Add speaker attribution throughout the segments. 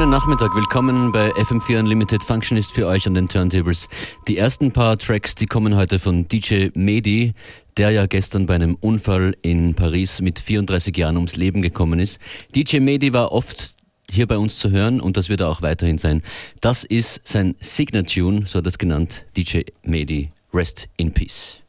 Speaker 1: Schönen Nachmittag, willkommen bei FM4 Unlimited Functionist für euch an den Turntables. Die ersten paar Tracks, die kommen heute von DJ Medi, der ja gestern bei einem Unfall in Paris mit 34 Jahren ums Leben gekommen ist. DJ Medi war oft hier bei uns zu hören und das wird er auch weiterhin sein. Das ist sein Signature, so hat er es genannt, DJ Medi. Rest in Peace.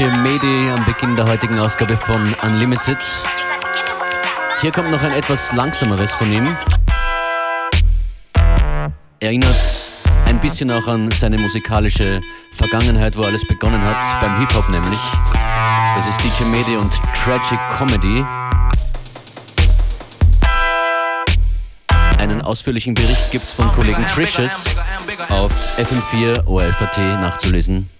Speaker 1: Deutsche Medi am Beginn der heutigen Ausgabe von Unlimited. Hier kommt noch ein etwas langsameres von ihm. Erinnert ein bisschen auch an seine musikalische Vergangenheit, wo alles begonnen hat, beim Hip-Hop nämlich. Das ist DJ Medi und Tragic Comedy. Einen ausführlichen Bericht gibt es von Kollegen Trishes auf FM4 ORFAT nachzulesen.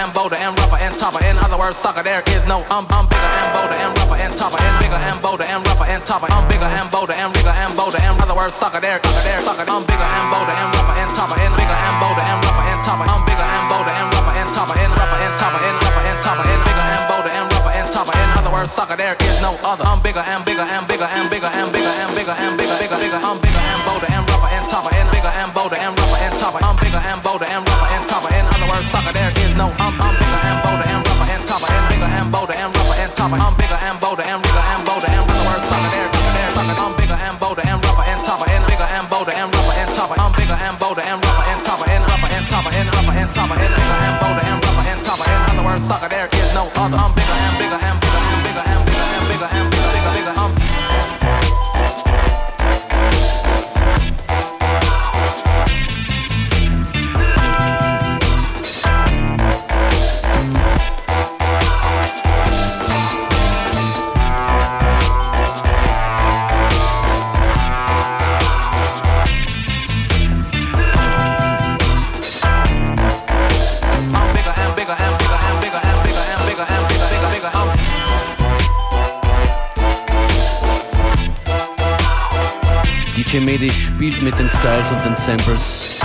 Speaker 2: and bolder and rougher and tougher. In other words, sucker, there is no I'm, I'm bigger and bolder and rougher and tougher. And bigger and bolder and rougher and tougher. I'm bigger and bolder and bigger and bolder. In other words, sucker, there, sucker, there, sucker. I'm bigger and bolder and rougher and tougher. And bigger and bolder and rougher and tougher. I'm bigger and bolder and rougher and tougher. And rougher and tougher. And rougher and tougher. And bigger and bolder and rougher and tougher. In other words, sucker, there is no other. I'm bigger and bigger and bigger and bigger and bigger and bigger and bigger, bigger, bigger. I'm bigger and bolder and rougher and tougher. And bigger and bolder and rougher and tougher. I'm bigger and bolder and rougher and tougher. In other words, sucker, there no, I'm, I'm bigger and bolder and rougher and tougher and bigger and bolder and rougher and tougher. I'm bigger and bolder and bigger and bolder and rougher and sucker. There. I'm bigger and bolder and rougher and tougher and bigger and bolder and rougher and tougher. I'm bigger and bolder and rougher and tougher and rougher and tougher and rougher and tougher and bigger and bolder and rougher and tougher. In other words, sucker, there is no other. I'm bigger and
Speaker 1: Chemedi spielt mit den Styles und den Samples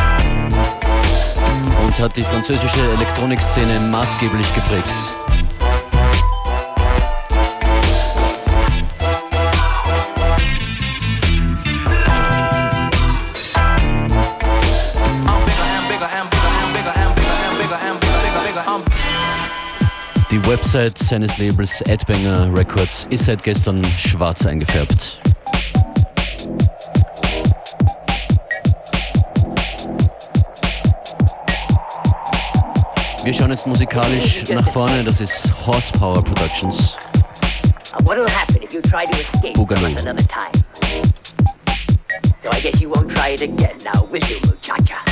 Speaker 1: und hat die französische Elektronikszene maßgeblich geprägt. Die Website seines Labels Adbanger Records ist seit gestern schwarz eingefärbt. Wir schauen jetzt musikalisch nach vorne, das ist Horsepower Productions.
Speaker 3: Boogaloo. So I guess you won't try it again now, will you, muchacha?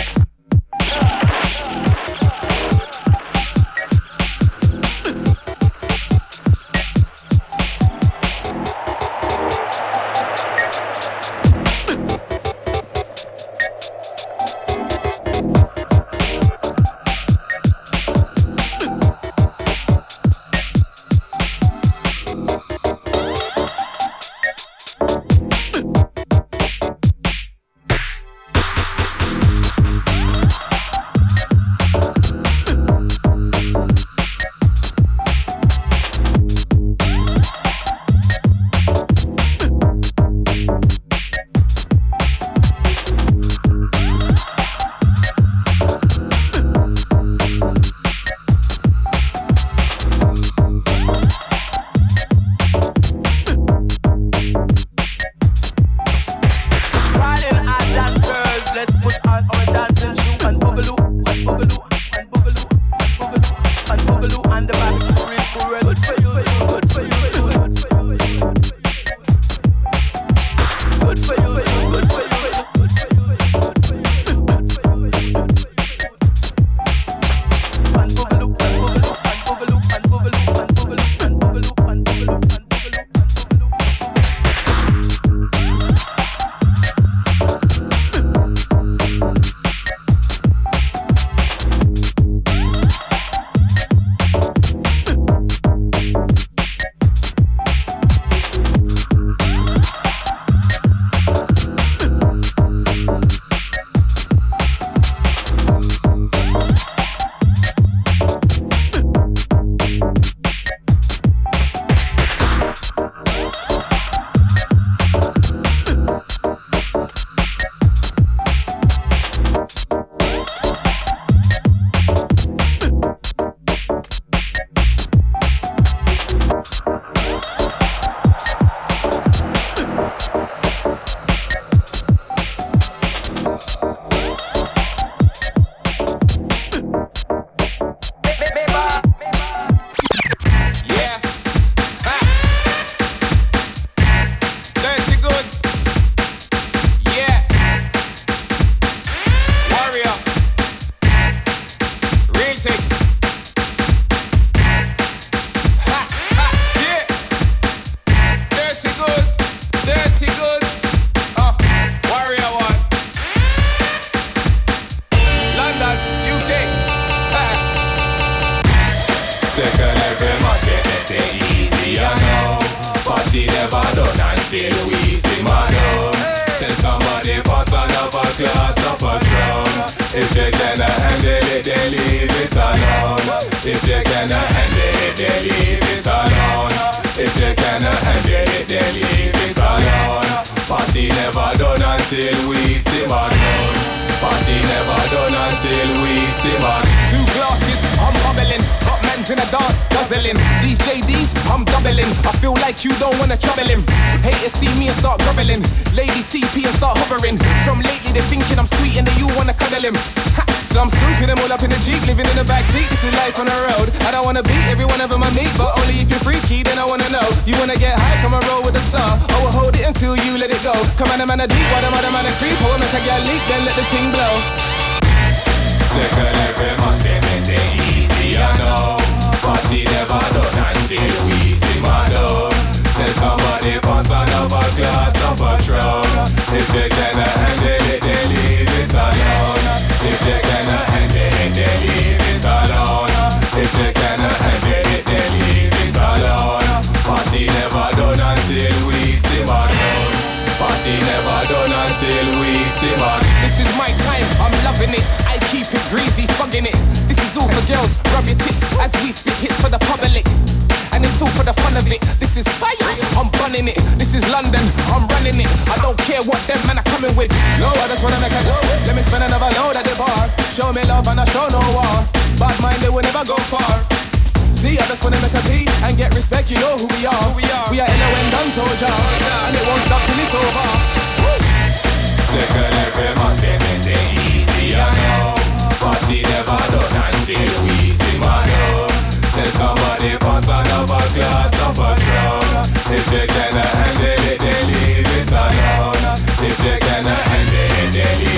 Speaker 4: Until we simmer down. Party never done until we simmer.
Speaker 5: Two glasses, I'm bubbling. Hot man's in a dance, guzzling. These JDs, I'm doubling. I feel like you don't wanna trouble him. Haters see me and start groveling. Ladies CP and start hovering. From lately they're thinking I'm sweet and that you wanna cuddle him. Ha, so I'm scooping them all up in the Jeep, living in the backseat. This is life on the road. I don't wanna beat every one of them I meet, but only if you're freaky, then I wanna know. You wanna get high, come and roll with the star. Oh, I will hold it until you let it go. Come on, man, a deep, why the man, man, a creep. I make a girl leak, then let the ting blow.
Speaker 4: Second every man say easy, I know. Party never done until we simmer down. Tell somebody pass another glass of Patron. If you cannot handle it, then leave it alone. If you cannot handle it, then leave it alone. If you cannot handle it, then leave it alone. Party never done until we simmer down. Party never done until we simmer.
Speaker 5: This is my time, I'm loving it. I keep it greasy, fucking it. This is all for girls, rub your tits as we spit hits for the public. And it's all for the fun of it. This is fire, I'm bunning it. This is London, I'm running it. I don't care what them men are coming with. No, I just wanna make a go. Let me spend another load. Show me love and I show no war. Bad mind, they will never go far. See, I just wanna make a beat and get respect. You know who we are. Who we are. We are LO and done soldier, and it won't stop till it's over. Woo!
Speaker 4: Second every man say me say easy, I know. Party never done until we simmer down. Tell somebody pass another glass of Patron. If you cannot handle it, then leave it alone. If you cannot handle it, then leave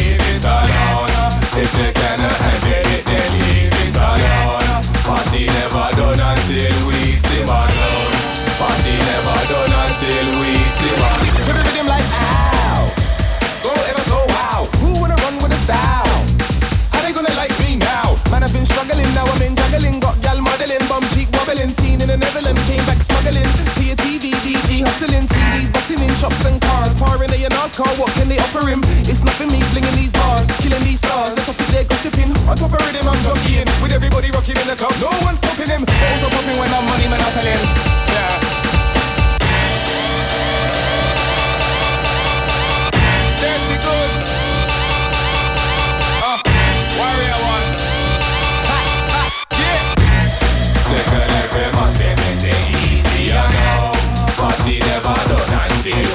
Speaker 5: in the Netherlands, came back smuggling. To your TV, DG hustling. CDs busting in shops and cars. Pouring a car, what can they offer him? It's nothing me flinging these bars, killing these stars. That's up there gossiping. On top of rhythm, I'm jockeying. With everybody rocking in the club, no one's stopping him. Balls are popping when I'm money monopoly. Yeah.
Speaker 4: Every man say easy, I know. Party never done until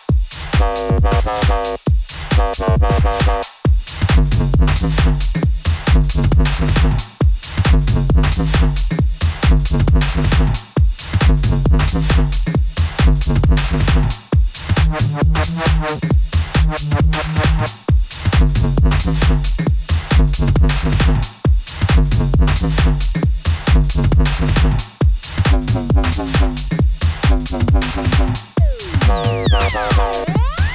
Speaker 6: Bye.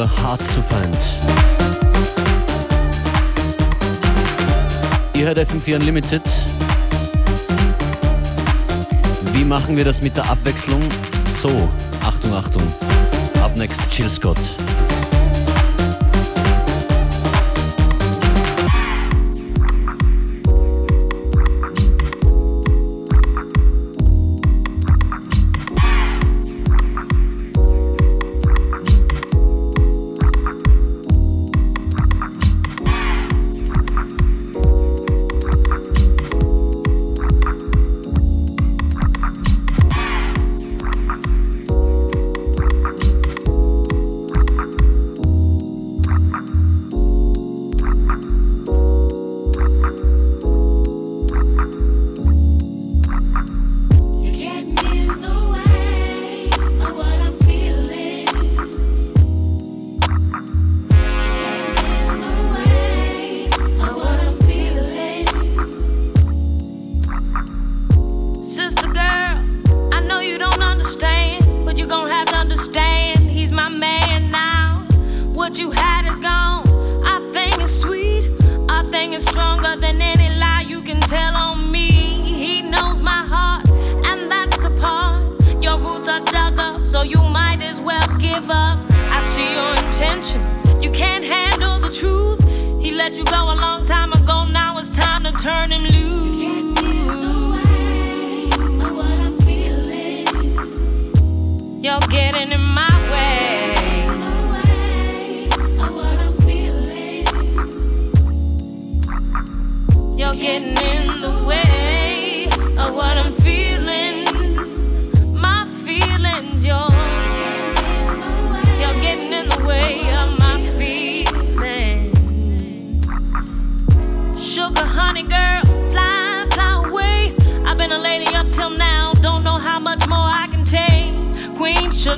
Speaker 1: Kruder, hart zu feind. Ihr hört FM4 Unlimited. Wie machen wir das mit der Abwechslung? So, Achtung, Achtung. Up next, Jill Scott.
Speaker 7: So you might as well give up. I see your intentions. You can't handle the truth. He let you go a long time ago. Now it's time to turn him loose. You're getting in my way. You're getting in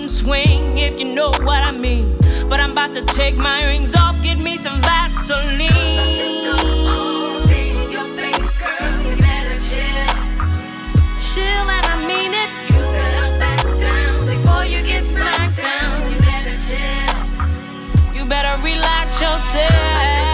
Speaker 7: Shouldn't swing if you know what I mean. But I'm about to take my rings off, get me some Vaseline. Chill and I mean it. You better back down before you get smacked down. You better chill. You better relax yourself.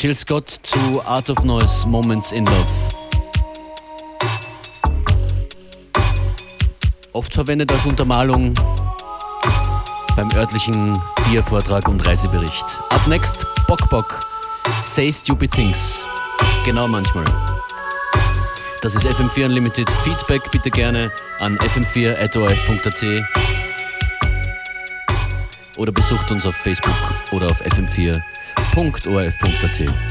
Speaker 1: Jill Scott zu Art of Noise Moments in Love. Oft verwendet als Untermalung beim örtlichen Biervortrag und Reisebericht. Up next, Bock Bock. Say Stupid Things. Genau manchmal. Das ist FM4 Unlimited. Feedback bitte gerne an fm4.orf.at oder besucht uns auf Facebook oder auf fm4.orf.at www.orf.at.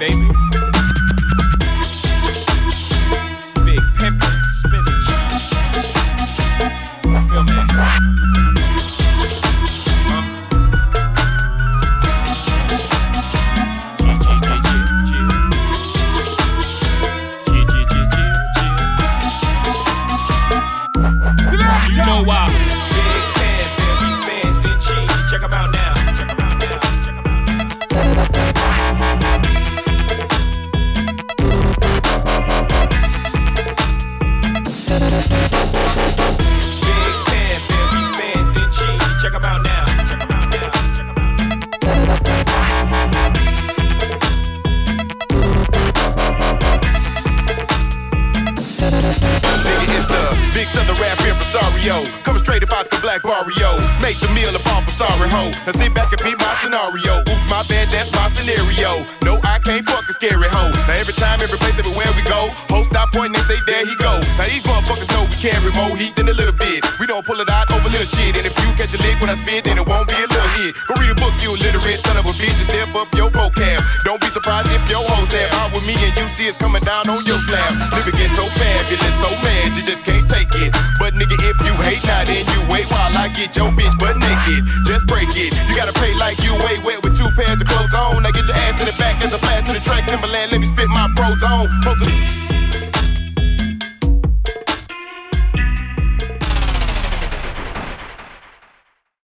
Speaker 8: baby.